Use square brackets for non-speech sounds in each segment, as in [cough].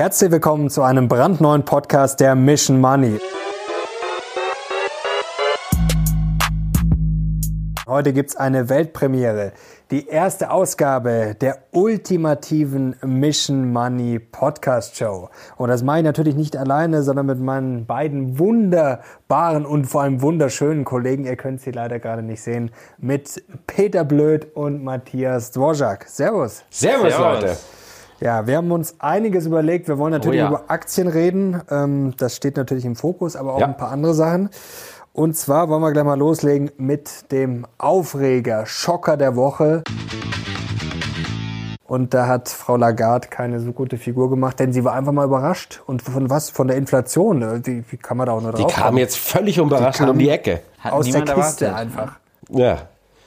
Herzlich willkommen zu einem brandneuen Podcast der Mission Money. Heute gibt es eine Weltpremiere. Die erste Ausgabe der ultimativen Mission Money Podcast Show. Und das mache ich natürlich nicht alleine, sondern mit meinen beiden wunderbaren und vor allem wunderschönen Kollegen. Ihr könnt sie leider gerade nicht sehen. Mit Peter Blöd und Matthias Dvorak. Servus. Servus, Servus. Leute. Ja, wir haben uns einiges überlegt. Wir wollen natürlich oh ja. über Aktien reden. Ähm, das steht natürlich im Fokus, aber auch ja. ein paar andere Sachen. Und zwar wollen wir gleich mal loslegen mit dem Aufreger, Schocker der Woche. Und da hat Frau Lagarde keine so gute Figur gemacht, denn sie war einfach mal überrascht. Und von was? Von der Inflation. Wie, wie kann man da auch nur drauf Die kam jetzt völlig überraschend um die Ecke. Hat aus der Kiste erwartet. einfach. Ja.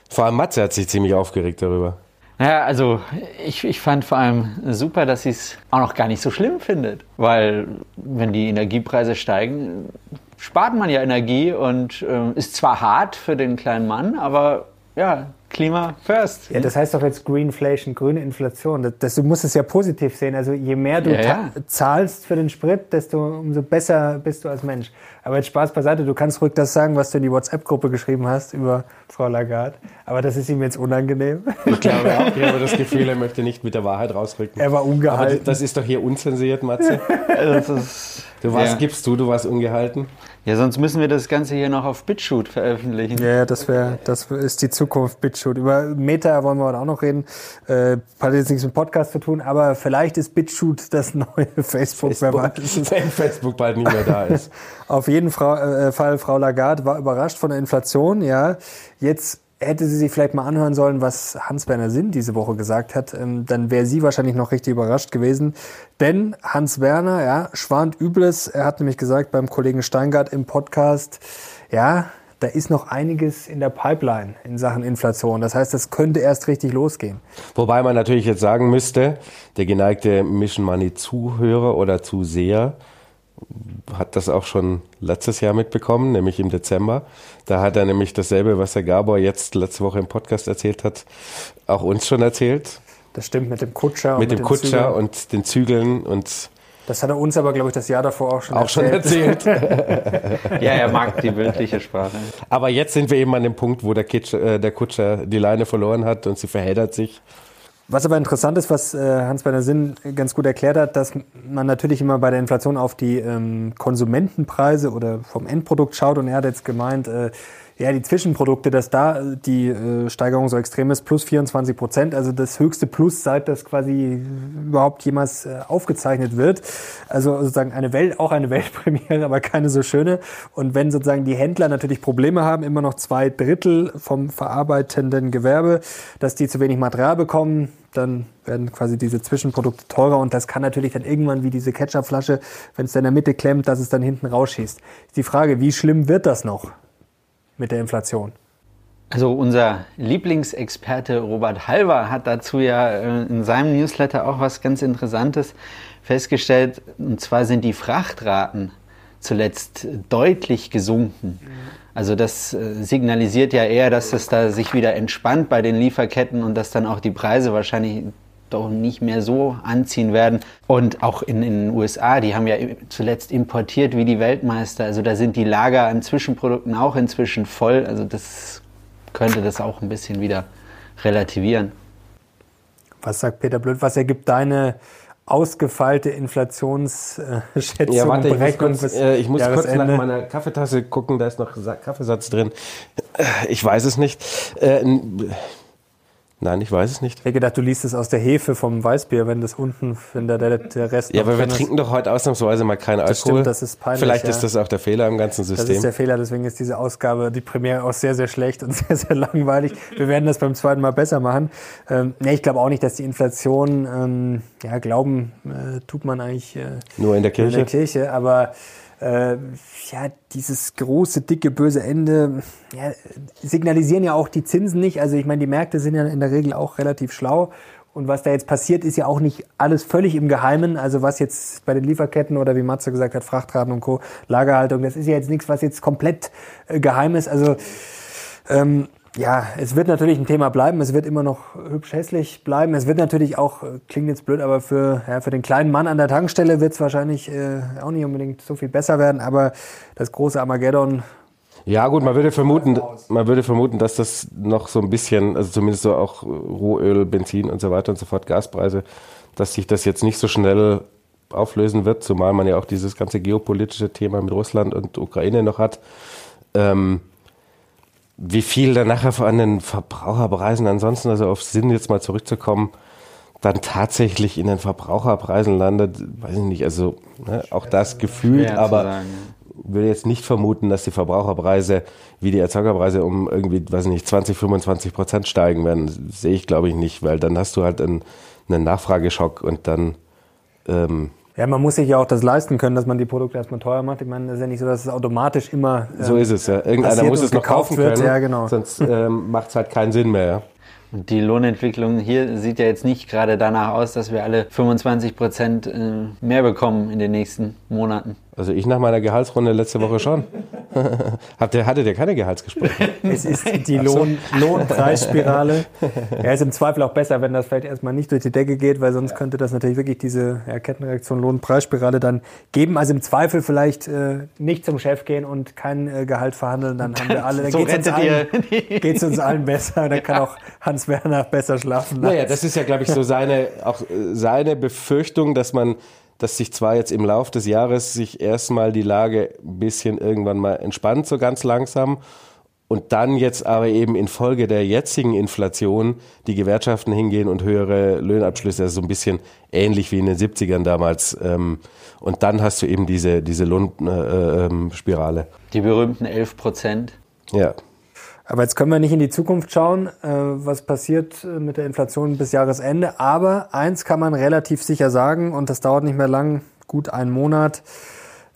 Vor allem Matze hat sich ziemlich aufgeregt darüber. Naja, also ich, ich fand vor allem super, dass sie es auch noch gar nicht so schlimm findet. Weil wenn die Energiepreise steigen, spart man ja Energie und äh, ist zwar hart für den kleinen Mann, aber ja, Klima first. Ja, das heißt doch jetzt Greenflation, grüne Inflation. Das, das, du musst es ja positiv sehen. Also je mehr du ja, ja. zahlst für den Sprit, desto umso besser bist du als Mensch. Aber jetzt Spaß beiseite, du kannst ruhig das sagen, was du in die WhatsApp-Gruppe geschrieben hast über Frau Lagarde. Aber das ist ihm jetzt unangenehm. Ich glaube auch, [laughs] ich habe das Gefühl, er möchte nicht mit der Wahrheit rausrücken. Er war ungehalten. Aber das ist doch hier unzensiert, Matze. [laughs] du was ja. gibst du, du warst ungehalten? Ja, sonst müssen wir das Ganze hier noch auf BitShoot veröffentlichen. Ja, das wäre, das ist die Zukunft BitShoot. Über Meta wollen wir heute auch noch reden. Äh, hat jetzt nichts mit Podcast zu tun, aber vielleicht ist BitShoot das neue Facebook, [laughs] Facebook wer weiß. [laughs] Wenn Facebook bald nicht mehr da ist. auf jeden äh, Fall, Frau Lagarde war überrascht von der Inflation, ja. Jetzt hätte sie sich vielleicht mal anhören sollen, was Hans-Werner Sinn diese Woche gesagt hat, ähm, dann wäre sie wahrscheinlich noch richtig überrascht gewesen. Denn Hans-Werner, ja, schwant Übles. Er hat nämlich gesagt beim Kollegen Steingart im Podcast, ja, da ist noch einiges in der Pipeline in Sachen Inflation. Das heißt, das könnte erst richtig losgehen. Wobei man natürlich jetzt sagen müsste, der geneigte Mission Money Zuhörer oder Zuseher, hat das auch schon letztes Jahr mitbekommen, nämlich im Dezember. Da hat er nämlich dasselbe, was der Gabor jetzt letzte Woche im Podcast erzählt hat, auch uns schon erzählt. Das stimmt mit dem Kutscher. Mit, mit dem Kutscher Zügeln. und den Zügeln und das hat er uns aber, glaube ich, das Jahr davor auch schon auch erzählt. Schon erzählt. [laughs] ja, er mag die bildliche Sprache. Aber jetzt sind wir eben an dem Punkt, wo der, Kitsch, äh, der Kutscher die Leine verloren hat und sie verheddert sich. Was aber interessant ist, was äh, Hans-Werner Sinn ganz gut erklärt hat, dass man natürlich immer bei der Inflation auf die ähm, Konsumentenpreise oder vom Endprodukt schaut. Und er hat jetzt gemeint, äh, ja, die Zwischenprodukte, dass da äh, die äh, Steigerung so extrem ist, plus 24 Prozent, also das höchste Plus, seit das quasi überhaupt jemals äh, aufgezeichnet wird. Also sozusagen eine Welt, auch eine [laughs] Weltpremiere, aber keine so schöne. Und wenn sozusagen die Händler natürlich Probleme haben, immer noch zwei Drittel vom verarbeitenden Gewerbe, dass die zu wenig Material bekommen, dann werden quasi diese Zwischenprodukte teurer und das kann natürlich dann irgendwann wie diese Ketchupflasche, wenn es in der Mitte klemmt, dass es dann hinten rausschießt. Ist die Frage, wie schlimm wird das noch? Mit der Inflation? Also unser Lieblingsexperte Robert Halver hat dazu ja äh, in seinem Newsletter auch was ganz Interessantes festgestellt. Und zwar sind die Frachtraten zuletzt deutlich gesunken. Also das äh, signalisiert ja eher, dass es da sich wieder entspannt bei den Lieferketten und dass dann auch die Preise wahrscheinlich doch nicht mehr so anziehen werden. Und auch in, in, den USA, die haben ja zuletzt importiert wie die Weltmeister. Also da sind die Lager an Zwischenprodukten auch inzwischen voll. Also das könnte das auch ein bisschen wieder relativieren. Was sagt Peter Blöd? Was ergibt deine ausgefeilte Inflationsschätzung? Ja, warte, ich muss kurz, äh, ich muss kurz nach meiner Kaffeetasse gucken, da ist noch Kaffeesatz drin. Äh, ich weiß es nicht. Äh, Nein, ich weiß es nicht. Ich hätte gedacht, du liest es aus der Hefe vom Weißbier, wenn das unten, wenn der, der Rest. Ja, aber wir trinken doch heute ausnahmsweise mal keinen Alkohol. Das stimmt, das ist peinlich. Vielleicht ja. ist das auch der Fehler im ganzen System. Das ist der Fehler, deswegen ist diese Ausgabe, die Premiere auch sehr, sehr schlecht und [laughs] sehr, sehr langweilig. Wir werden das beim zweiten Mal besser machen. Ähm, nee, ich glaube auch nicht, dass die Inflation, ähm, ja, glauben äh, tut man eigentlich äh, nur in der Kirche. In der Kirche, aber äh, ja, dieses große, dicke, böse Ende ja, signalisieren ja auch die Zinsen nicht. Also ich meine, die Märkte sind ja in der Regel auch relativ schlau. Und was da jetzt passiert, ist ja auch nicht alles völlig im Geheimen. Also was jetzt bei den Lieferketten oder wie Matze gesagt hat, Frachtraten und Co., Lagerhaltung, das ist ja jetzt nichts, was jetzt komplett äh, geheim ist. Also ähm, ja, es wird natürlich ein Thema bleiben. Es wird immer noch hübsch hässlich bleiben. Es wird natürlich auch, äh, klingt jetzt blöd, aber für, ja, für den kleinen Mann an der Tankstelle wird es wahrscheinlich äh, auch nicht unbedingt so viel besser werden. Aber das große Armageddon. Ja, gut, man würde vermuten, man würde vermuten, dass das noch so ein bisschen, also zumindest so auch Rohöl, Benzin und so weiter und so fort, Gaspreise, dass sich das jetzt nicht so schnell auflösen wird, zumal man ja auch dieses ganze geopolitische Thema mit Russland und Ukraine noch hat. Ähm, wie viel dann nachher an den Verbraucherpreisen ansonsten, also auf Sinn jetzt mal zurückzukommen, dann tatsächlich in den Verbraucherpreisen landet, weiß ich nicht, also ne, auch das gefühlt, aber würde jetzt nicht vermuten, dass die Verbraucherpreise wie die Erzeugerpreise um irgendwie, weiß ich nicht, 20, 25 Prozent steigen werden. Sehe ich, glaube ich, nicht, weil dann hast du halt einen, einen Nachfrageschock und dann ähm, ja, man muss sich ja auch das leisten können, dass man die Produkte erstmal teuer macht. Ich meine, es ist ja nicht so, dass es automatisch immer. Ähm, so ist es, ja. Irgendeiner muss es noch kaufen wird. können. Ja, genau. Sonst ähm, [laughs] macht es halt keinen Sinn mehr. Ja. Und die Lohnentwicklung hier sieht ja jetzt nicht gerade danach aus, dass wir alle 25 Prozent äh, mehr bekommen in den nächsten Monaten. Also ich nach meiner Gehaltsrunde letzte Woche schon. [laughs] Habt ihr, hattet ihr keine Gehaltsgespräche? [laughs] Es ist die Lohn, Lohnpreisspirale. [laughs] Ja, ist im Zweifel auch besser, wenn das vielleicht erstmal nicht durch die Decke geht, weil sonst könnte das natürlich wirklich diese ja, Kettenreaktion Lohnpreisspirale dann geben. Also im Zweifel vielleicht äh, nicht zum Chef gehen und kein äh, Gehalt verhandeln, dann haben wir alle, dann so geht es uns, uns, allen besser. Dann kann auch Hans Werner besser schlafen. Naja, das ist ja, glaube ich, so seine, auch äh, seine Befürchtung, dass man dass sich zwar jetzt im Lauf des Jahres sich erstmal die Lage ein bisschen irgendwann mal entspannt, so ganz langsam, und dann jetzt aber eben infolge der jetzigen Inflation die Gewerkschaften hingehen und höhere Löhnabschlüsse, also so ein bisschen ähnlich wie in den 70ern damals. Ähm, und dann hast du eben diese, diese Lohnspirale. Äh, ähm, die berühmten 11 Prozent. Ja. Aber jetzt können wir nicht in die Zukunft schauen, äh, was passiert äh, mit der Inflation bis Jahresende. Aber eins kann man relativ sicher sagen, und das dauert nicht mehr lang, gut einen Monat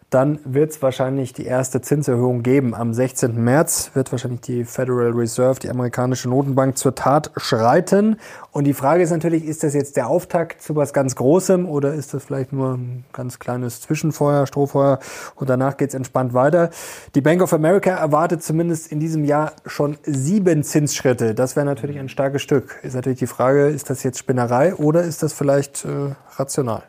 dann wird es wahrscheinlich die erste Zinserhöhung geben. Am 16. März wird wahrscheinlich die Federal Reserve, die amerikanische Notenbank, zur Tat schreiten. Und die Frage ist natürlich, ist das jetzt der Auftakt zu was ganz Großem oder ist das vielleicht nur ein ganz kleines Zwischenfeuer, Strohfeuer und danach geht es entspannt weiter? Die Bank of America erwartet zumindest in diesem Jahr schon sieben Zinsschritte. Das wäre natürlich ein starkes Stück. Ist natürlich die Frage, ist das jetzt Spinnerei oder ist das vielleicht äh, rational?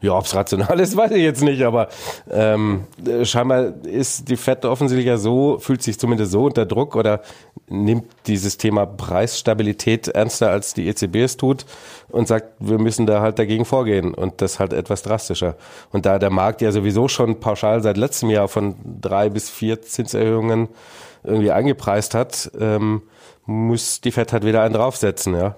Ja, ob es rational ist, [laughs] weiß ich jetzt nicht, aber ähm, scheinbar ist die FED offensichtlich ja so, fühlt sich zumindest so unter Druck oder nimmt dieses Thema Preisstabilität ernster als die EZB es tut und sagt, wir müssen da halt dagegen vorgehen und das halt etwas drastischer. Und da der Markt ja sowieso schon pauschal seit letztem Jahr von drei bis vier Zinserhöhungen irgendwie eingepreist hat, ähm, muss die FED halt wieder einen draufsetzen, ja.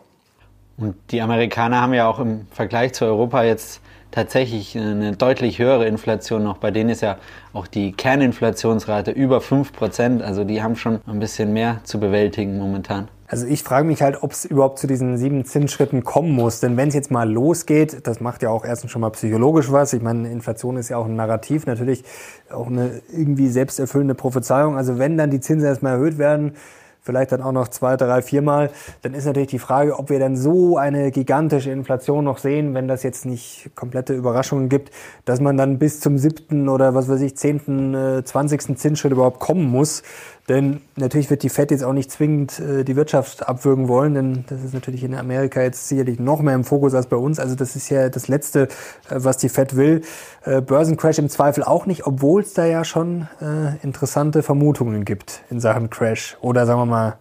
Und die Amerikaner haben ja auch im Vergleich zu Europa jetzt tatsächlich eine deutlich höhere Inflation noch. Bei denen ist ja auch die Kerninflationsrate über 5%. Also die haben schon ein bisschen mehr zu bewältigen momentan. Also ich frage mich halt, ob es überhaupt zu diesen sieben Zinsschritten kommen muss. Denn wenn es jetzt mal losgeht, das macht ja auch erstens schon mal psychologisch was. Ich meine, Inflation ist ja auch ein Narrativ, natürlich auch eine irgendwie selbsterfüllende Prophezeiung. Also wenn dann die Zinsen erstmal erhöht werden, vielleicht dann auch noch zwei, drei, viermal, dann ist natürlich die Frage, ob wir dann so eine gigantische Inflation noch sehen, wenn das jetzt nicht komplette Überraschungen gibt, dass man dann bis zum siebten oder was weiß ich, zehnten, äh, zwanzigsten Zinsschritt überhaupt kommen muss. Denn natürlich wird die Fed jetzt auch nicht zwingend äh, die Wirtschaft abwürgen wollen, denn das ist natürlich in Amerika jetzt sicherlich noch mehr im Fokus als bei uns. Also das ist ja das Letzte, äh, was die Fed will. Äh, Börsencrash im Zweifel auch nicht, obwohl es da ja schon äh, interessante Vermutungen gibt in Sachen Crash oder sagen wir mal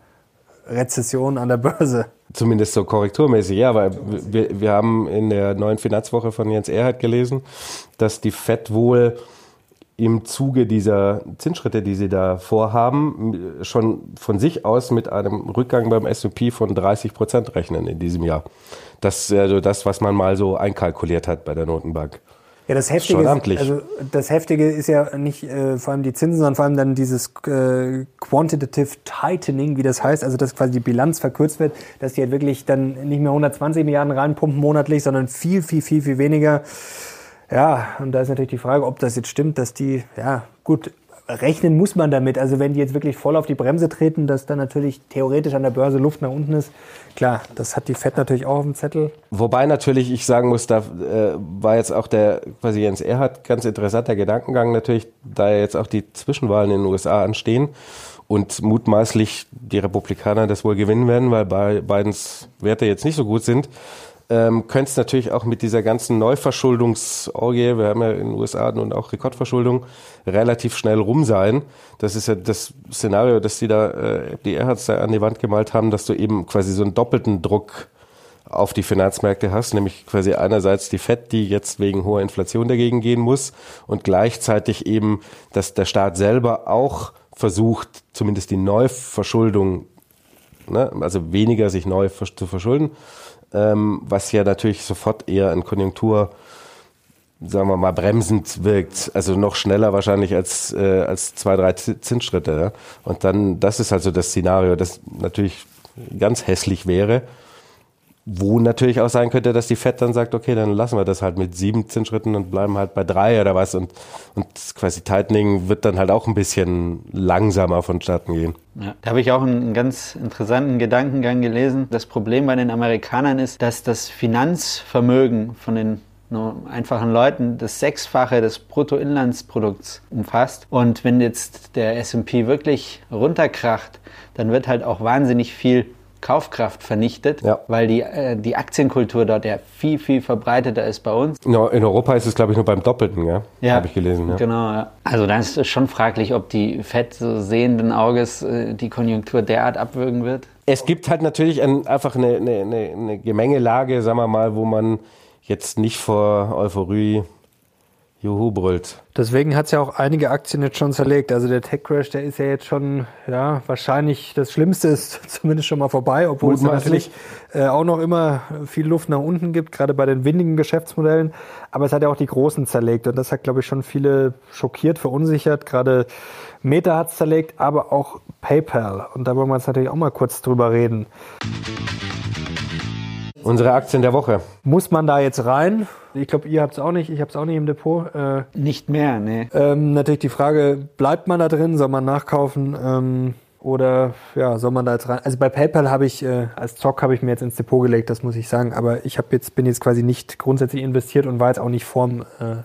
Rezession an der Börse. Zumindest so korrekturmäßig, ja, weil wir, wir haben in der neuen Finanzwoche von Jens Erhard gelesen, dass die Fed wohl im Zuge dieser Zinsschritte, die sie da vorhaben, schon von sich aus mit einem Rückgang beim S&P von 30 Prozent rechnen in diesem Jahr. Das ist also das, was man mal so einkalkuliert hat bei der Notenbank. Ja, das Heftige, ist, also das Heftige ist ja nicht äh, vor allem die Zinsen, sondern vor allem dann dieses äh, Quantitative Tightening, wie das heißt, also dass quasi die Bilanz verkürzt wird, dass die halt wirklich dann nicht mehr 120 Milliarden reinpumpen monatlich, sondern viel, viel, viel, viel weniger. Ja, und da ist natürlich die Frage, ob das jetzt stimmt, dass die, ja, gut, rechnen muss man damit. Also wenn die jetzt wirklich voll auf die Bremse treten, dass dann natürlich theoretisch an der Börse Luft nach unten ist. Klar, das hat die FED natürlich auch auf dem Zettel. Wobei natürlich ich sagen muss, da äh, war jetzt auch der quasi Jens Erhard ganz interessanter Gedankengang natürlich, da jetzt auch die Zwischenwahlen in den USA anstehen und mutmaßlich die Republikaner das wohl gewinnen werden, weil Bidens Werte jetzt nicht so gut sind ähm, könnte es natürlich auch mit dieser ganzen Neuverschuldungsorgie, wir haben ja in den USA nun auch Rekordverschuldung, relativ schnell rum sein. Das ist ja das Szenario, das die da, äh, die Erhards da an die Wand gemalt haben, dass du eben quasi so einen doppelten Druck auf die Finanzmärkte hast, nämlich quasi einerseits die FED, die jetzt wegen hoher Inflation dagegen gehen muss und gleichzeitig eben, dass der Staat selber auch versucht, zumindest die Neuverschuldung, ne, also weniger sich neu zu verschulden ähm, was ja natürlich sofort eher in Konjunktur, sagen wir mal, bremsend wirkt. Also noch schneller wahrscheinlich als, äh, als zwei, drei Zinsschritte. Ja? Und dann, das ist also das Szenario, das natürlich ganz hässlich wäre. Wo natürlich auch sein könnte, dass die FED dann sagt, okay, dann lassen wir das halt mit sieben Zinsschritten und bleiben halt bei drei oder was. Und, und quasi Tightening wird dann halt auch ein bisschen langsamer vonstatten gehen. Ja, da habe ich auch einen ganz interessanten Gedankengang gelesen. Das Problem bei den Amerikanern ist, dass das Finanzvermögen von den einfachen Leuten das Sechsfache des Bruttoinlandsprodukts umfasst. Und wenn jetzt der SP wirklich runterkracht, dann wird halt auch wahnsinnig viel Kaufkraft vernichtet, ja. weil die, äh, die Aktienkultur dort ja viel, viel verbreiteter ist bei uns. in Europa ist es, glaube ich, nur beim Doppelten, ja? ja habe ich gelesen. Ja. Genau, ja. Also da ist es schon fraglich, ob die FED so sehenden Auges äh, die Konjunktur derart abwürgen wird. Es gibt halt natürlich ein, einfach eine, eine, eine Gemengelage, sagen wir mal, wo man jetzt nicht vor Euphorie Juhu brüllt. Deswegen hat es ja auch einige Aktien jetzt schon zerlegt. Also der Tech Crash, der ist ja jetzt schon, ja, wahrscheinlich das Schlimmste ist [laughs] zumindest schon mal vorbei, obwohl es natürlich äh, auch noch immer viel Luft nach unten gibt, gerade bei den windigen Geschäftsmodellen. Aber es hat ja auch die großen zerlegt und das hat, glaube ich, schon viele schockiert, verunsichert. Gerade Meta hat es zerlegt, aber auch PayPal. Und da wollen wir jetzt natürlich auch mal kurz drüber reden. Unsere Aktien der Woche. Muss man da jetzt rein? Ich glaube, ihr habt es auch nicht. Ich habe es auch nicht im Depot. Äh, nicht mehr, nee. Ähm, natürlich die Frage, bleibt man da drin? Soll man nachkaufen? Ähm, oder ja, soll man da jetzt rein? Also bei PayPal habe ich, äh, als Zock habe ich mir jetzt ins Depot gelegt, das muss ich sagen. Aber ich habe jetzt, bin jetzt quasi nicht grundsätzlich investiert und war jetzt auch nicht vorm äh,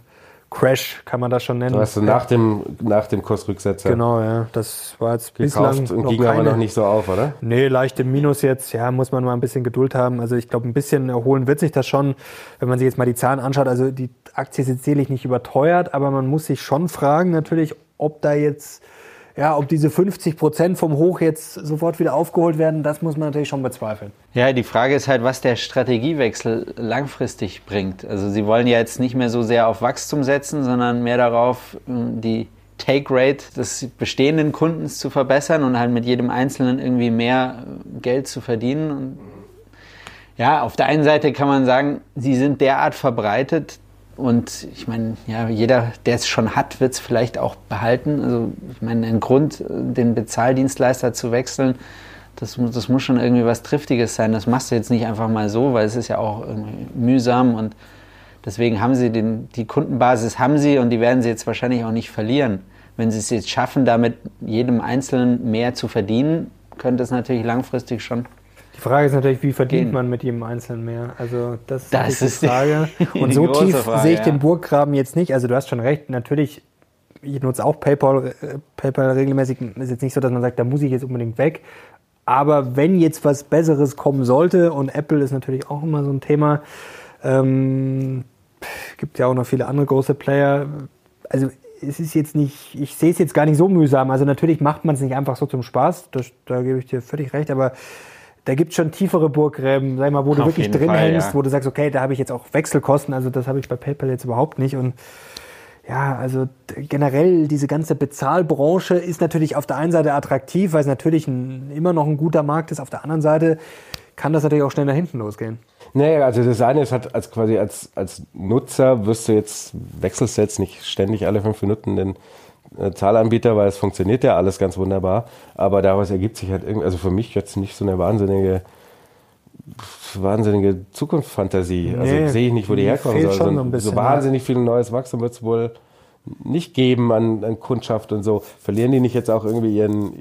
Crash, kann man das schon nennen. Du nach dem, nach dem Kursrücksetzer. Genau, ja. Das war jetzt gekauft bislang und ging keine, aber noch nicht so auf, oder? Nee, leicht im Minus jetzt. Ja, muss man mal ein bisschen Geduld haben. Also ich glaube, ein bisschen erholen wird sich das schon, wenn man sich jetzt mal die Zahlen anschaut. Also die Aktie ist jetzt sicherlich nicht überteuert, aber man muss sich schon fragen natürlich, ob da jetzt ja, ob diese 50 Prozent vom Hoch jetzt sofort wieder aufgeholt werden, das muss man natürlich schon bezweifeln. Ja, die Frage ist halt, was der Strategiewechsel langfristig bringt. Also Sie wollen ja jetzt nicht mehr so sehr auf Wachstum setzen, sondern mehr darauf, die Take Rate des bestehenden Kundens zu verbessern und halt mit jedem Einzelnen irgendwie mehr Geld zu verdienen. Und ja, auf der einen Seite kann man sagen, sie sind derart verbreitet, und ich meine, ja, jeder, der es schon hat, wird es vielleicht auch behalten. Also ich meine, ein Grund, den Bezahldienstleister zu wechseln, das, das muss schon irgendwie was Triftiges sein. Das machst du jetzt nicht einfach mal so, weil es ist ja auch mühsam und deswegen haben sie den, die Kundenbasis haben sie und die werden sie jetzt wahrscheinlich auch nicht verlieren. Wenn sie es jetzt schaffen, damit jedem Einzelnen mehr zu verdienen, könnte es natürlich langfristig schon die Frage ist natürlich, wie verdient man mit jedem Einzelnen mehr? Also das, das ist die Frage. [laughs] Die, Und so tief Frage, sehe ich ja. den Burggraben jetzt nicht. Also du hast schon recht, natürlich, ich nutze auch PayPal, äh, PayPal regelmäßig. Ist jetzt nicht so, dass man sagt, da muss ich jetzt unbedingt weg. Aber wenn jetzt was Besseres kommen sollte, und Apple ist natürlich auch immer so ein Thema, ähm, gibt ja auch noch viele andere große Player. Also es ist jetzt nicht, ich sehe es jetzt gar nicht so mühsam. Also natürlich macht man es nicht einfach so zum Spaß, das, da gebe ich dir völlig recht, aber da gibt es schon tiefere Burggräben, sag mal, wo du Auf wirklich drin Fall, hängst, ja. wo du sagst, okay, da habe ich jetzt auch Wechselkosten, also das habe ich bei PayPal jetzt überhaupt nicht. Und ja, also generell diese ganze Bezahlbranche ist natürlich auf der einen Seite attraktiv, weil es natürlich ein, immer noch ein guter Markt ist. Auf der anderen Seite kann das natürlich auch schnell nach hinten losgehen. Nee, also das eine ist halt als quasi als, als Nutzer wirst du jetzt, wechselst jetzt nicht ständig alle fünf Minuten den äh, Zahlanbieter, weil es funktioniert ja alles ganz wunderbar. Aber daraus ergibt sich halt irgendwie, also für mich jetzt nicht so eine wahnsinnige, wahnsinnige Zukunftsfantasie. Also nee, also sehe ich nicht, wo die herkommen soll. So, so wahnsinnig viel neues Wachstum wird es wohl, nicht geben an, an Kundschaft und so. Verlieren die nicht jetzt auch irgendwie ihren,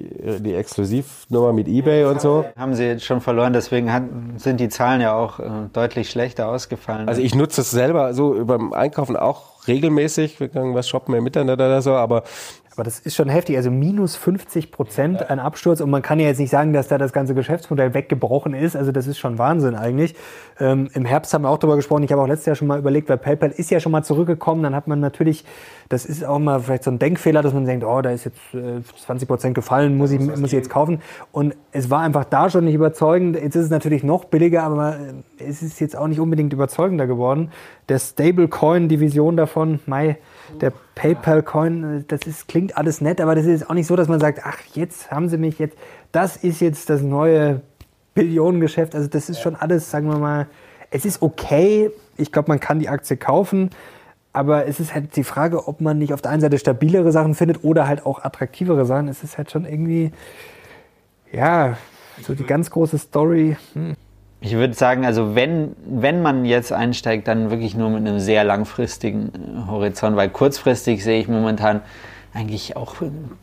die Exklusivnummer mit Ebay und so? Haben sie jetzt schon verloren, deswegen hat, sind die Zahlen ja auch äh, deutlich schlechter ausgefallen. Also ich nutze es selber so beim Einkaufen auch regelmäßig, wir können was shoppen im Internet oder so, aber aber das ist schon heftig. Also minus 50 Prozent ein Absturz. Und man kann ja jetzt nicht sagen, dass da das ganze Geschäftsmodell weggebrochen ist. Also das ist schon Wahnsinn eigentlich. Ähm, Im Herbst haben wir auch darüber gesprochen. Ich habe auch letztes Jahr schon mal überlegt, weil PayPal ist ja schon mal zurückgekommen. Dann hat man natürlich, das ist auch mal vielleicht so ein Denkfehler, dass man denkt, oh, da ist jetzt äh, 20 Prozent gefallen, muss ich, muss ich jetzt kaufen. Und es war einfach da schon nicht überzeugend. Jetzt ist es natürlich noch billiger, aber es ist jetzt auch nicht unbedingt überzeugender geworden. Der Stablecoin-Division davon, Mai, der PayPal-Coin, das ist, klingt alles nett, aber das ist auch nicht so, dass man sagt, ach, jetzt haben sie mich jetzt, das ist jetzt das neue Billionengeschäft. Also das ist schon alles, sagen wir mal, es ist okay. Ich glaube, man kann die Aktie kaufen. Aber es ist halt die Frage, ob man nicht auf der einen Seite stabilere Sachen findet oder halt auch attraktivere Sachen. Es ist halt schon irgendwie, ja, so die ganz große Story. Hm. Ich würde sagen, also wenn, wenn man jetzt einsteigt, dann wirklich nur mit einem sehr langfristigen äh, Horizont, weil kurzfristig sehe ich momentan eigentlich auch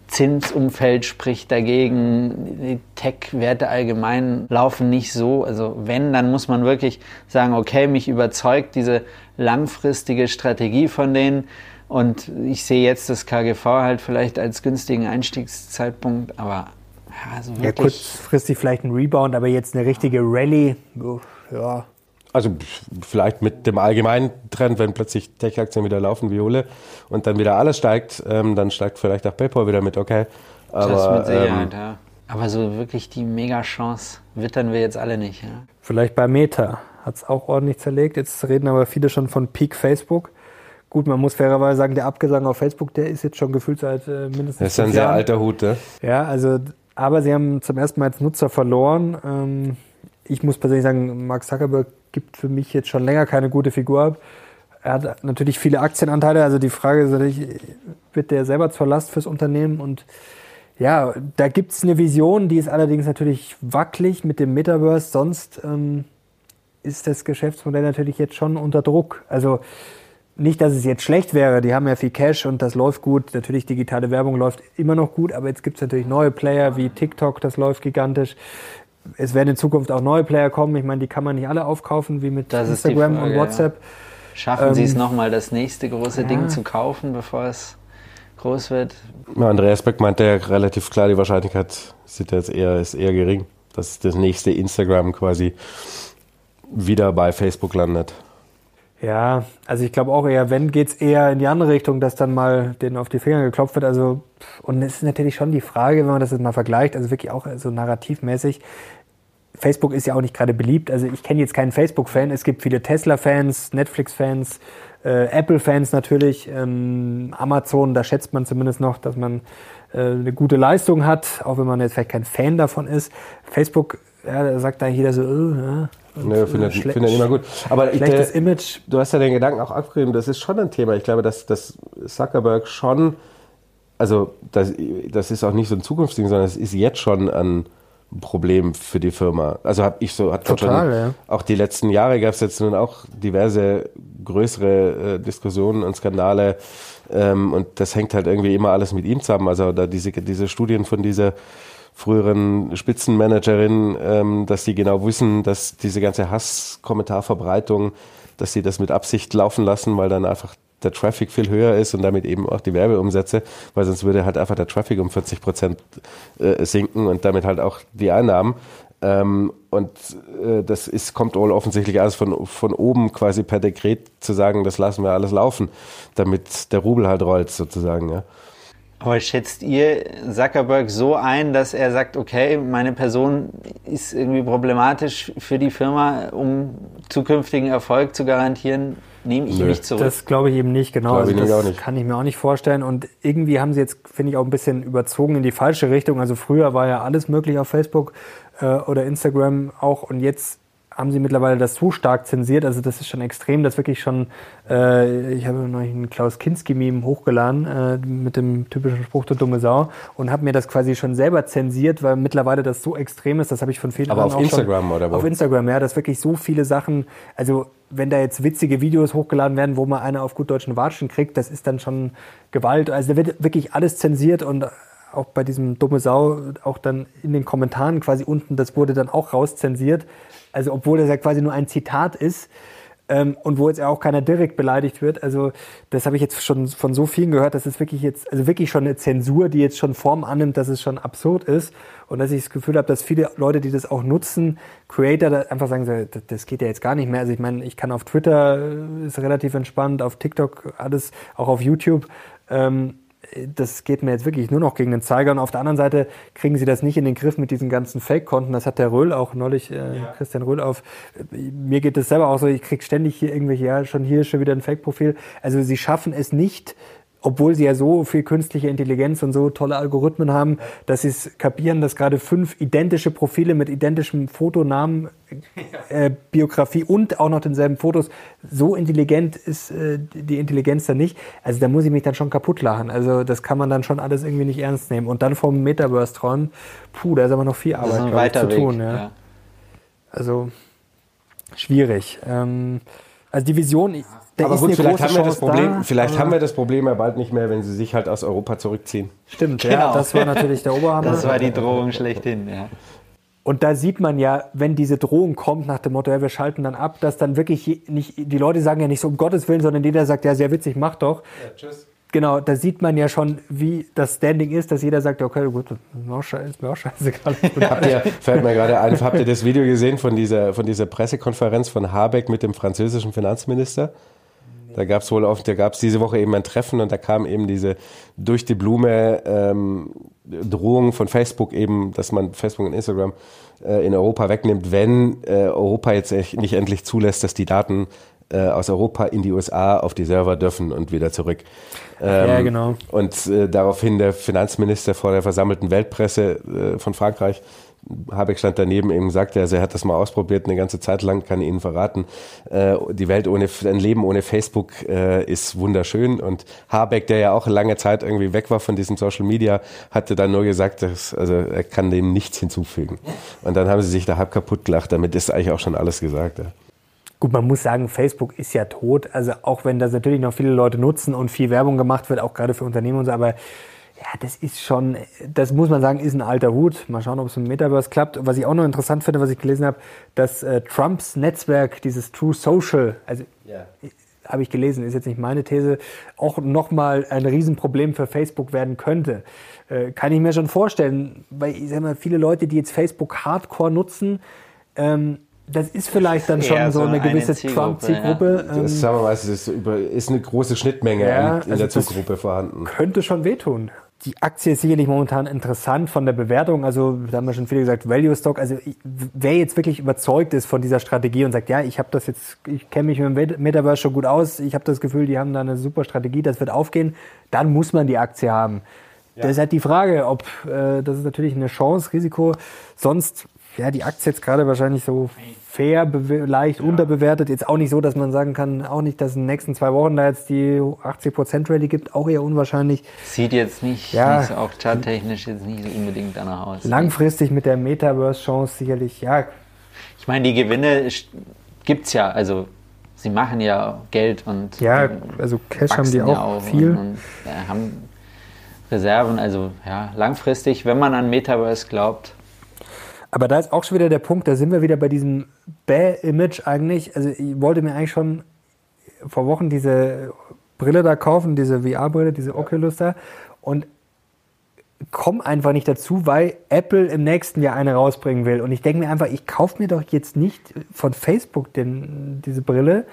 Zinsumfeld spricht dagegen, die Tech-Werte allgemein laufen nicht so. Also wenn, dann muss man wirklich sagen, okay, mich überzeugt diese langfristige Strategie von denen und ich sehe jetzt das KGV halt vielleicht als günstigen Einstiegszeitpunkt, aber ja, also ja, kurzfristig vielleicht ein Rebound, aber jetzt eine richtige Rallye, ja. Also vielleicht mit dem allgemeinen Trend, wenn plötzlich Tech-Aktien wieder laufen wie Ole und dann wieder alles steigt, ähm, dann steigt vielleicht auch PayPal wieder mit, okay. Aber, das mit Sicherheit, ähm, ja. Aber so wirklich die Mega-Chance wittern wir jetzt alle nicht. Ja. Vielleicht bei Meta hat es auch ordentlich zerlegt. Jetzt reden aber viele schon von Peak Facebook. Gut, man muss fairerweise sagen, der Abgesang auf Facebook, der ist jetzt schon gefühlt seit äh, mindestens. Das ist ein sehr alter Hut, ne? Ja, also aber sie haben zum ersten Mal als Nutzer verloren. Ähm, ich muss persönlich sagen, Mark Zuckerberg gibt für mich jetzt schon länger keine gute Figur ab. Er hat natürlich viele Aktienanteile. Also die Frage ist natürlich, wird der selber zur Last fürs Unternehmen? Und ja, da gibt es eine Vision, die ist allerdings natürlich wackelig mit dem Metaverse. Sonst ähm, ist das Geschäftsmodell natürlich jetzt schon unter Druck. Also nicht, dass es jetzt schlecht wäre, die haben ja viel Cash und das läuft gut. Natürlich, digitale Werbung läuft immer noch gut, aber jetzt gibt es natürlich neue Player wie TikTok, das läuft gigantisch. Es werden in Zukunft auch neue Player kommen. Ich meine, die kann man nicht alle aufkaufen, wie mit das Instagram Frage, und WhatsApp. Ja. Schaffen ähm, Sie es nochmal, das nächste große ja. Ding zu kaufen, bevor es groß wird? Ja, Andreas Beck meinte ja relativ klar, die Wahrscheinlichkeit ist jetzt eher, ist eher gering, dass das nächste Instagram quasi wieder bei Facebook landet. Ja, also ich glaube auch eher, wenn geht's eher in die andere Richtung, dass dann mal denen auf die Finger geklopft wird. Also, und es ist natürlich schon die Frage, wenn man das jetzt mal vergleicht, also wirklich auch so narrativmäßig. Facebook ist ja auch nicht gerade beliebt. Also ich kenne jetzt keinen Facebook-Fan. Es gibt viele Tesla-Fans, Netflix-Fans, äh, Apple-Fans natürlich, ähm, Amazon, da schätzt man zumindest noch, dass man äh, eine gute Leistung hat, auch wenn man jetzt vielleicht kein Fan davon ist. Facebook, ja, da sagt da jeder so, oh, ja, Nö, findet, findet nicht mal gut. Aber schlechtes ich, Image. Du hast ja den Gedanken auch abgegeben, das ist schon ein Thema. Ich glaube, dass, dass Zuckerberg schon, also das, das ist auch nicht so ein Zukunftsding, sondern es ist jetzt schon ein Problem für die Firma. Also habe ich so, hat Total, schon, ja. auch die letzten Jahre gab es jetzt nun auch diverse größere äh, Diskussionen und Skandale ähm, und das hängt halt irgendwie immer alles mit ihm zusammen. Also da diese, diese Studien von dieser früheren Spitzenmanagerin, ähm, dass die genau wissen, dass diese ganze Hasskommentarverbreitung, dass sie das mit Absicht laufen lassen, weil dann einfach der Traffic viel höher ist und damit eben auch die Werbeumsätze, weil sonst würde halt einfach der Traffic um 40 Prozent äh, sinken und damit halt auch die Einnahmen. Ähm, und äh, das ist, kommt wohl offensichtlich alles von, von oben quasi per Dekret zu sagen, das lassen wir alles laufen, damit der Rubel halt rollt sozusagen. Ja. Aber schätzt ihr Zuckerberg so ein, dass er sagt, okay, meine Person ist irgendwie problematisch für die Firma, um zukünftigen Erfolg zu garantieren? Nehme ich Nö. mich zurück. Das glaube ich eben nicht, genau. Also das nicht. kann ich mir auch nicht vorstellen. Und irgendwie haben sie jetzt, finde ich, auch ein bisschen überzogen in die falsche Richtung. Also früher war ja alles möglich auf Facebook äh, oder Instagram auch. Und jetzt haben sie mittlerweile das so stark zensiert. Also das ist schon extrem, das wirklich schon, äh, ich habe noch einen Klaus Kinski-Meme hochgeladen äh, mit dem typischen Spruch, du dumme Sau, und habe mir das quasi schon selber zensiert, weil mittlerweile das so extrem ist, das habe ich von vielen Aber auf Instagram schon, oder wo? Auf Instagram, ja, dass wirklich so viele Sachen, also wenn da jetzt witzige Videos hochgeladen werden, wo man einer auf gut deutschen Watschen kriegt, das ist dann schon Gewalt. Also da wird wirklich alles zensiert und auch bei diesem dumme Sau, auch dann in den Kommentaren quasi unten, das wurde dann auch rauszensiert. Also obwohl das ja quasi nur ein Zitat ist ähm, und wo jetzt auch keiner direkt beleidigt wird. Also das habe ich jetzt schon von so vielen gehört, dass es wirklich jetzt, also wirklich schon eine Zensur, die jetzt schon Form annimmt, dass es schon absurd ist und dass ich das Gefühl habe, dass viele Leute, die das auch nutzen, Creator, einfach sagen, das, das geht ja jetzt gar nicht mehr. Also ich meine, ich kann auf Twitter, äh, ist relativ entspannt, auf TikTok alles, auch auf YouTube. Ähm, das geht mir jetzt wirklich nur noch gegen den Zeiger. Und auf der anderen Seite kriegen sie das nicht in den Griff mit diesen ganzen Fake-Konten. Das hat der Röhl auch neulich, äh, ja. Christian Röhl auf. Mir geht es selber auch so, ich krieg ständig hier irgendwelche, ja, schon hier schon wieder ein Fake-Profil. Also sie schaffen es nicht, obwohl sie ja so viel künstliche Intelligenz und so tolle Algorithmen haben, dass sie es kapieren, dass gerade fünf identische Profile mit identischem Fotonamen, äh, Biografie und auch noch denselben Fotos, so intelligent ist äh, die Intelligenz dann nicht. Also da muss ich mich dann schon kaputt lachen. Also das kann man dann schon alles irgendwie nicht ernst nehmen. Und dann vom Metaverse träumen, puh, da ist aber noch viel Arbeit ich, zu tun. Ja. ja. Also schwierig. Ähm, also die Vision, da Aber gut, vielleicht, haben wir, das Problem, da, vielleicht haben wir das Problem ja bald nicht mehr, wenn sie sich halt aus Europa zurückziehen. Stimmt, genau. ja, das war natürlich der Oberhammer. Das war die Drohung schlechthin, ja. Und da sieht man ja, wenn diese Drohung kommt nach dem Motto, ja, wir schalten dann ab, dass dann wirklich nicht, die Leute sagen ja nicht so um Gottes Willen, sondern jeder sagt, ja, sehr witzig, mach doch. Ja, tschüss. Genau, da sieht man ja schon, wie das Standing ist, dass jeder sagt, okay, gut, ist mir auch scheißegal. [laughs] habt ihr, fällt mir gerade ein, habt ihr das Video gesehen von dieser, von dieser Pressekonferenz von Habeck mit dem französischen Finanzminister? Da gab es wohl oft, da gab es diese Woche eben ein Treffen und da kam eben diese durch die Blume ähm, Drohung von Facebook eben, dass man Facebook und Instagram äh, in Europa wegnimmt, wenn äh, Europa jetzt nicht endlich zulässt, dass die Daten äh, aus Europa in die USA auf die Server dürfen und wieder zurück. Ähm, ja, genau. Und äh, daraufhin der Finanzminister vor der versammelten Weltpresse äh, von Frankreich Habeck stand daneben eben sagte, also er hat das mal ausprobiert, eine ganze Zeit lang, kann ich Ihnen verraten, äh, die Welt ohne, ein Leben ohne Facebook äh, ist wunderschön und Habeck, der ja auch lange Zeit irgendwie weg war von diesem Social Media, hatte dann nur gesagt, dass, also er kann dem nichts hinzufügen. Und dann haben sie sich da halb kaputt gelacht, damit ist eigentlich auch schon alles gesagt. Ja. Gut, man muss sagen, Facebook ist ja tot. Also auch wenn das natürlich noch viele Leute nutzen und viel Werbung gemacht wird, auch gerade für Unternehmen und so, aber ja, das ist schon, das muss man sagen, ist ein alter Hut. Mal schauen, ob es im Metaverse klappt. Was ich auch noch interessant finde, was ich gelesen habe, dass äh, Trumps Netzwerk, dieses True Social, also ja. habe ich gelesen, ist jetzt nicht meine These, auch nochmal ein Riesenproblem für Facebook werden könnte. Äh, kann ich mir schon vorstellen, weil ich sag mal, viele Leute, die jetzt Facebook Hardcore nutzen, ähm, das ist vielleicht dann schon so, eine gewisse Trump-Zielgruppe. Ja. Ähm, sagen wir mal, es ist, über, ist eine große Schnittmenge ja, in, in also der Zielgruppe vorhanden. Könnte schon wehtun die Aktie ist sicherlich momentan interessant von der Bewertung. Also da haben wir schon viele gesagt, Value Stock. Also wer jetzt wirklich überzeugt ist von dieser Strategie und sagt, ja, ich habe das jetzt, ich kenne mich mit dem Metaverse schon gut aus, ich habe das Gefühl, die haben da eine super Strategie, das wird aufgehen, dann muss man die Aktie haben. Ja. Das ist halt die Frage, ob äh, das ist natürlich eine Chance, Risiko. Sonst ja, die Aktie jetzt gerade wahrscheinlich so fair, leicht ja. unterbewertet. Jetzt auch nicht so, dass man sagen kann, auch nicht, dass es in den nächsten zwei Wochen da jetzt die 80% Rallye gibt, auch eher unwahrscheinlich. Sieht jetzt nicht, ja, nicht so, auch charttechnisch jetzt nicht unbedingt danach aus. Langfristig mit der Metaverse-Chance sicherlich, ja. Ich meine, die Gewinne gibt es ja, also sie machen ja Geld und ja, also Cash haben die auch, auch viel. Und, und äh, haben Reserven, also ja, langfristig, wenn man an Metaverse glaubt, aber da ist auch schon wieder der Punkt, da sind wir wieder bei diesem Bäh-Image eigentlich. Also ich wollte mir eigentlich schon vor Wochen diese Brille da kaufen, diese VR-Brille, diese Oculus da. Und komme einfach nicht dazu, weil Apple im nächsten Jahr eine rausbringen will. Und ich denke mir einfach, ich kaufe mir doch jetzt nicht von Facebook den, diese Brille,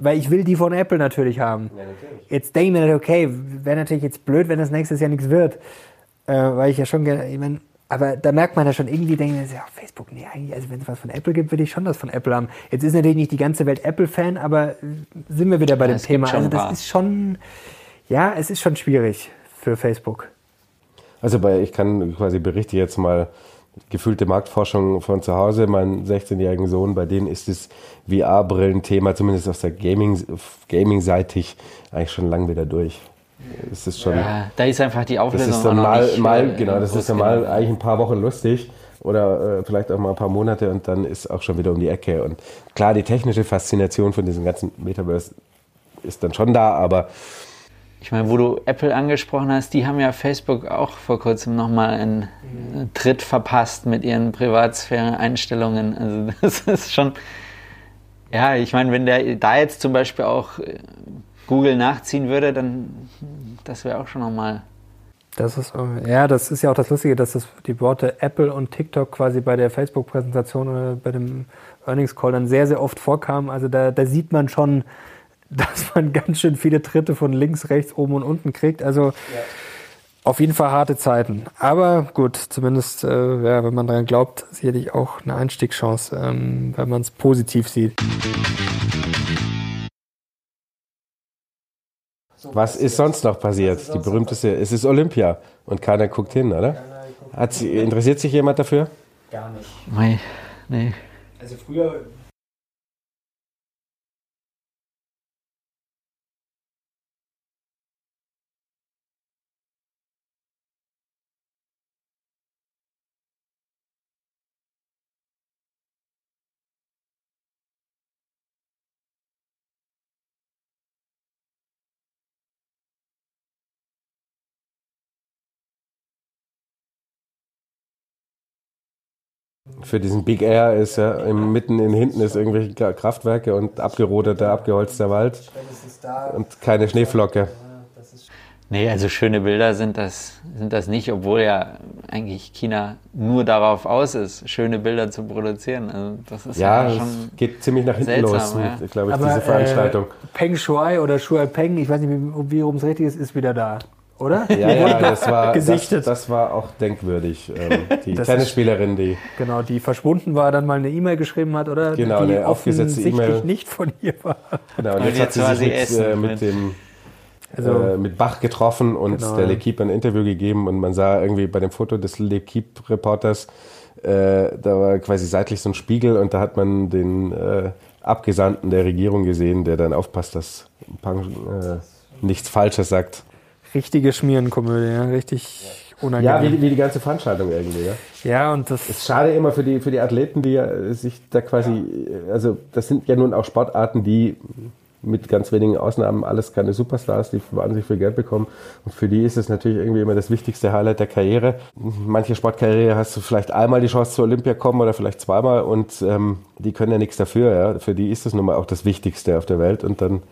weil ich will die von Apple natürlich haben. Ja, natürlich. Jetzt denke ich mir, okay, wäre natürlich jetzt blöd, wenn das nächstes Jahr nichts wird. Äh, weil ich ja schon gerne, ich meine, aber da merkt man ja schon irgendwie, denken ja, Facebook, nee, eigentlich, also wenn es was von Apple gibt, will ich schon das von Apple haben. Jetzt ist natürlich nicht die ganze Welt Apple-Fan, aber sind wir wieder bei ja, dem Thema. Also das ist schon, ja, es ist schon schwierig für Facebook. Also bei, ich kann quasi berichte jetzt mal gefühlte Marktforschung von zu Hause, meinen 16-jährigen Sohn, bei denen ist das VR-Brillen-Thema, zumindest aus der Gaming, Gaming-seitig, eigentlich schon lang wieder durch. Es ist schon, Ja, da ist einfach die das Auflösung ist dann mal, nicht, mal äh, genau, das ist dann mal eigentlich ein paar Wochen lustig oder äh, vielleicht auch mal ein paar Monate und dann ist auch schon wieder um die Ecke. Und klar, die technische Faszination von diesem ganzen Metaverse ist dann schon da, aber Ich meine, wo du Apple angesprochen hast, die haben ja Facebook auch vor kurzem nochmal einen Tritt verpasst mit ihren Privatsphäre-Einstellungen. Also [laughs] das ist schon, ja, ich meine, wenn der da jetzt zum Beispiel auch äh, Google nachziehen würde, dann das wäre auch schon nochmal. Das ist, ja, das ist ja auch das Lustige, dass das die Worte Apple und TikTok quasi bei der Facebook-Präsentation oder bei dem Earnings Call dann sehr, sehr oft vorkamen. Also da, da sieht man schon, [laughs] dass man ganz schön viele Tritte von links, rechts, oben und unten kriegt. Also auf jeden Fall harte Zeiten. Aber gut, zumindest, äh, ja, wenn man daran glaubt, sicherlich auch eine Einstiegschance, ähm, wenn man es positiv sieht. Was ist sonst noch passiert? Die berühmteste, es ist Olympia und keiner guckt hin, oder? Hat sie, interessiert sich jemand dafür? Gar nicht. Mei, nee. Also früher Für diesen Big Air ist ja im, mitten in hinten ist irgendwelche Kraftwerke und abgerodeter, abgeholzter Wald und keine Schneeflocke. Nee, also schöne Bilder sind das, sind das nicht, obwohl ja eigentlich China nur darauf aus ist, schöne Bilder zu produzieren. Also das ist ja, Ja, schon. es geht ziemlich nach hinten seltsam, los, ja. glaube ich, Aber, diese Veranstaltung. Äh, Peng Shuai oder Shuai Peng, ich weiß nicht, wie, wie rum es richtig ist, ist wieder da, oder? ja, ja, das war, das, gesichtet. das war auch denkwürdig. Ähm, [laughs] die Das Tennisspielerin, die Genau, die verschwunden war, dann mal eine E-Mail geschrieben hat, oder? Genau, die eine aufgesetzte offensichtlich E-Mail. nicht von ihr war. Genau, und Und jetzt, jetzt hat sie sich mit, essen äh, mit dem Also, äh, mit Bach getroffen und Genau, der. L'Equipe ein Interview gegeben und man sah irgendwie bei dem Foto des L'Equipe-Reporters, äh, da war quasi seitlich so ein Spiegel und da hat man den äh, Abgesandten der Regierung gesehen, der dann aufpasst, dass Pang äh, nichts Falsches sagt. Richtige Schmierenkomödie, ja, richtig Ja, unangenehm. wie, wie die ganze Veranstaltung irgendwie. Ja. Ja, und das ist schade immer für die, für die Athleten, die ja sich da quasi, äh, also das sind ja nun auch Sportarten, die mit ganz wenigen Ausnahmen alles keine Superstars, die wahnsinnig viel Geld bekommen. Und für die ist es natürlich irgendwie immer das wichtigste Highlight der Karriere. Manche Sportkarriere hast du vielleicht einmal die Chance zur Olympia kommen oder vielleicht zweimal und ähm, die können ja nichts dafür. Ja. Für die ist es nun mal auch das Wichtigste auf der Welt und dann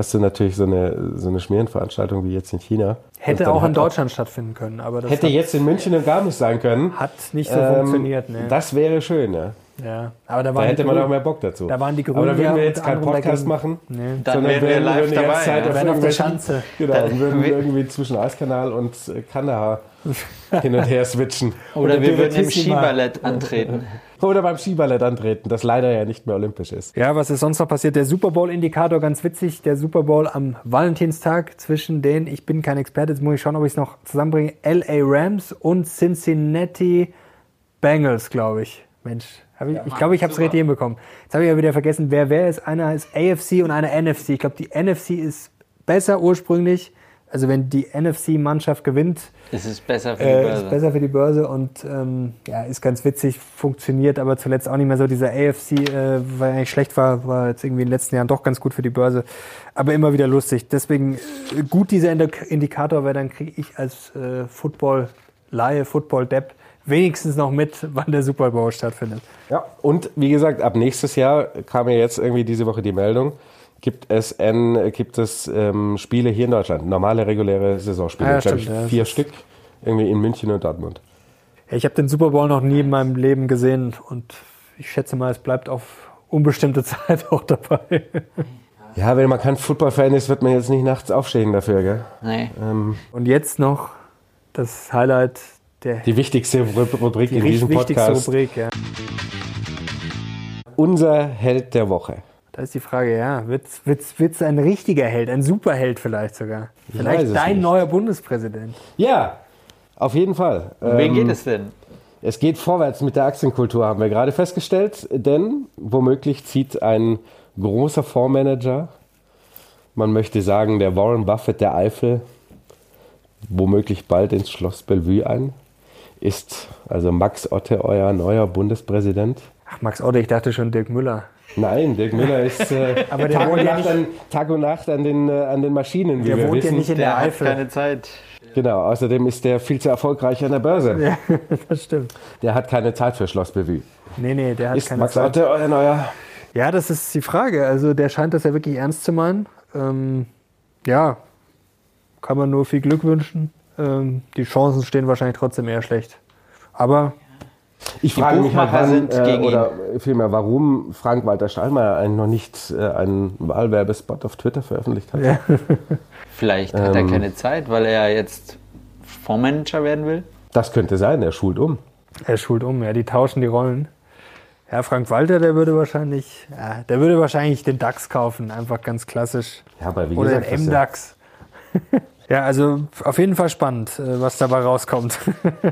hast du natürlich so eine, so eine Schmierenveranstaltung wie jetzt in China. Hätte auch in Deutschland stattfinden können, aber das Hätte hat, jetzt in München und gar nicht sein können. hat nicht so Ähm, funktioniert. Ne? Das wäre schön, ja. ja. aber da, Da hätte man Grünen- auch mehr Bock dazu. Da waren die Aber da Grünen würden ja wir jetzt keinen Podcast dagegen. machen. Nee. Dann sondern wären wir würden live dabei, Zeit ja. auf auf der Schanze. Genau, Dann- würden wir- irgendwie zwischen Eiskanal und äh, Kandahar [laughs] hin und her switchen. Oder wir würden im. Skiballett antreten. [laughs] Oder beim Skiballett antreten, das leider ja nicht mehr olympisch ist. Ja, was ist sonst noch passiert? Der Super Bowl-Indikator, ganz witzig. Der Super Bowl am Valentinstag zwischen den, ich bin kein Experte, jetzt muss ich schauen, ob ich es noch zusammenbringe, LA Rams und Cincinnati Bengals, glaube ich. Mensch, ich, ich glaube, ich habe es richtig hinbekommen. Jetzt habe ich ja wieder vergessen, wer wer ist. Einer ist AFC und einer NFC. Ich glaube, die NFC ist besser ursprünglich. Also wenn die NFC-Mannschaft gewinnt, Es ist besser für die äh, Börse. ist besser für die Börse und ähm, ja, ist ganz witzig, funktioniert aber zuletzt auch nicht mehr so. Dieser AFC, äh, weil er eigentlich schlecht war, war jetzt irgendwie in den letzten Jahren doch ganz gut für die Börse, aber immer wieder lustig. Deswegen äh, gut dieser Indik- Indikator, weil dann kriege ich als äh, Football-Laie, Football-Depp wenigstens noch mit, [laughs] wann der Super Bowl stattfindet. Ja, und wie gesagt, ab nächstes Jahr kam ja jetzt irgendwie diese Woche die Meldung, gibt es, N, gibt es ähm, Spiele hier in Deutschland, normale, reguläre Saisonspiele, Ah, ja, glaube ich, vier Stück, irgendwie in München und Dortmund. Ja, ich habe den Super Bowl noch nie in meinem Leben gesehen und ich schätze mal, es bleibt auf unbestimmte [laughs] Zeit auch dabei. Ja, wenn man kein Football-Fan ist, wird man jetzt nicht nachts aufstehen dafür, gell? Nee. Ähm, Und jetzt noch das Highlight der die wichtigste Ru- Rubrik die in diesem wichtigste Podcast. Rubrik, ja. Unser Held der Woche. Da ist die Frage, ja, wird's, wird's, wird's ein richtiger Held, ein Superheld vielleicht sogar? weiß Vielleicht es dein nicht. neuer Bundespräsident. Ja, auf jeden Fall. Um wen Ähm, geht es denn? Es geht vorwärts mit der Aktienkultur, haben wir gerade festgestellt, denn womöglich zieht ein großer Fondsmanager, man möchte sagen der Warren Buffett der Eifel, womöglich bald ins Schloss Bellevue ein. Ist also Max Otte euer neuer Bundespräsident? Ach, Max Otte, ich dachte schon Dirk Müller. Nein, Dirk Müller ist äh, [laughs] Aber der Tag, und ja Nacht nicht- an, Tag und Nacht an den, äh, an den Maschinen, wie Der wir wohnt ja wissen. nicht in Der der hat Eifel. keine Zeit. Genau, außerdem ist der viel zu erfolgreich an der Börse. Ja, [laughs] das stimmt. Der hat keine Zeit für Schloss Bellevue. Nee, nee, der hat Ist keine Max Zeit. Otte euer neuer? Ja, das ist die Frage. Also der scheint das ja wirklich ernst zu meinen. Ähm, ja, kann man nur viel Glück wünschen. Ähm, die Chancen stehen wahrscheinlich trotzdem eher schlecht. Aber Ich Die frage mich halt, Buchmacher wann, sind äh, gegen oder vielmehr, warum Frank-Walter Steinmeier einen noch nicht äh, einen Wahlwerbespot auf Twitter veröffentlicht hat. Ja. [laughs] Vielleicht hat Ähm. er keine Zeit, weil er jetzt Fondsmanager werden will. Das könnte sein, er schult um. er schult um. Ja, die tauschen die Rollen. Ja, Frank Walter, der würde wahrscheinlich, ja, der würde wahrscheinlich den DAX kaufen, einfach ganz klassisch. Ja, aber wie Oder gesagt, den MDAX. [laughs] ja, also auf jeden Fall spannend, äh, was dabei rauskommt.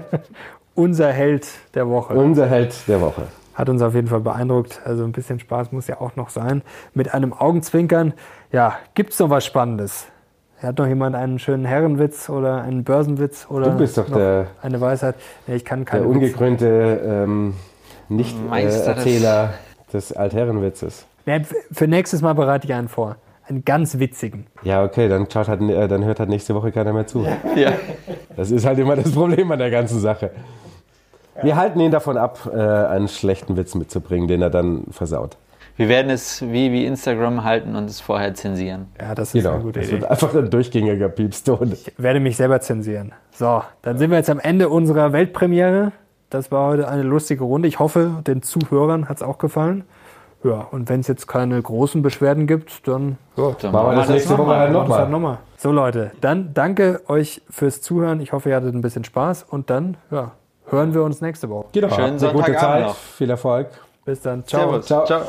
[laughs] Unser Held der Woche. unser Held der Woche. Hat uns auf jeden Fall beeindruckt. Also ein bisschen Spaß muss ja auch noch sein. Mit einem Augenzwinkern. Ja, gibt es noch was Spannendes? Hat noch jemand einen schönen Herrenwitz oder einen Börsenwitz oder Du bist doch der- eine Weisheit? Nee, ich kann Der keine Witze. ungekrönte ähm, Nicht-Erzähler des Altherrenwitzes. Nee, für nächstes Mal bereite ich einen vor. Einen ganz witzigen. Ja, okay, dann, schaut halt, äh, dann hört halt nächste Woche keiner mehr zu. Ja. Das ist halt immer das Problem an der ganzen Sache. Wir halten ihn davon ab, äh, einen schlechten Witz mitzubringen, den er dann versaut. Wir werden es wie, wie Instagram halten und es vorher zensieren. Ja, das ist Genau, eine gute das Idee. wird einfach ein durchgängiger Piepston. Ich werde mich selber zensieren. So, dann sind wir jetzt am Ende unserer Weltpremiere. Das war heute eine lustige Runde. Ich hoffe, den Zuhörern hat es auch gefallen. Ja, und wenn es jetzt keine großen Beschwerden gibt, dann ja, Dann Machen wir das nächste Woche halt das halt nochmal. nochmal. So Leute, dann danke euch fürs Zuhören. Ich hoffe, ihr hattet ein bisschen Spaß und dann ja, hören wir uns nächste Woche. Genau, Schönen habt eine gute Sonntagabend Zeit, noch. viel Erfolg. Bis dann. Ciao. Servus. Ciao. Ciao.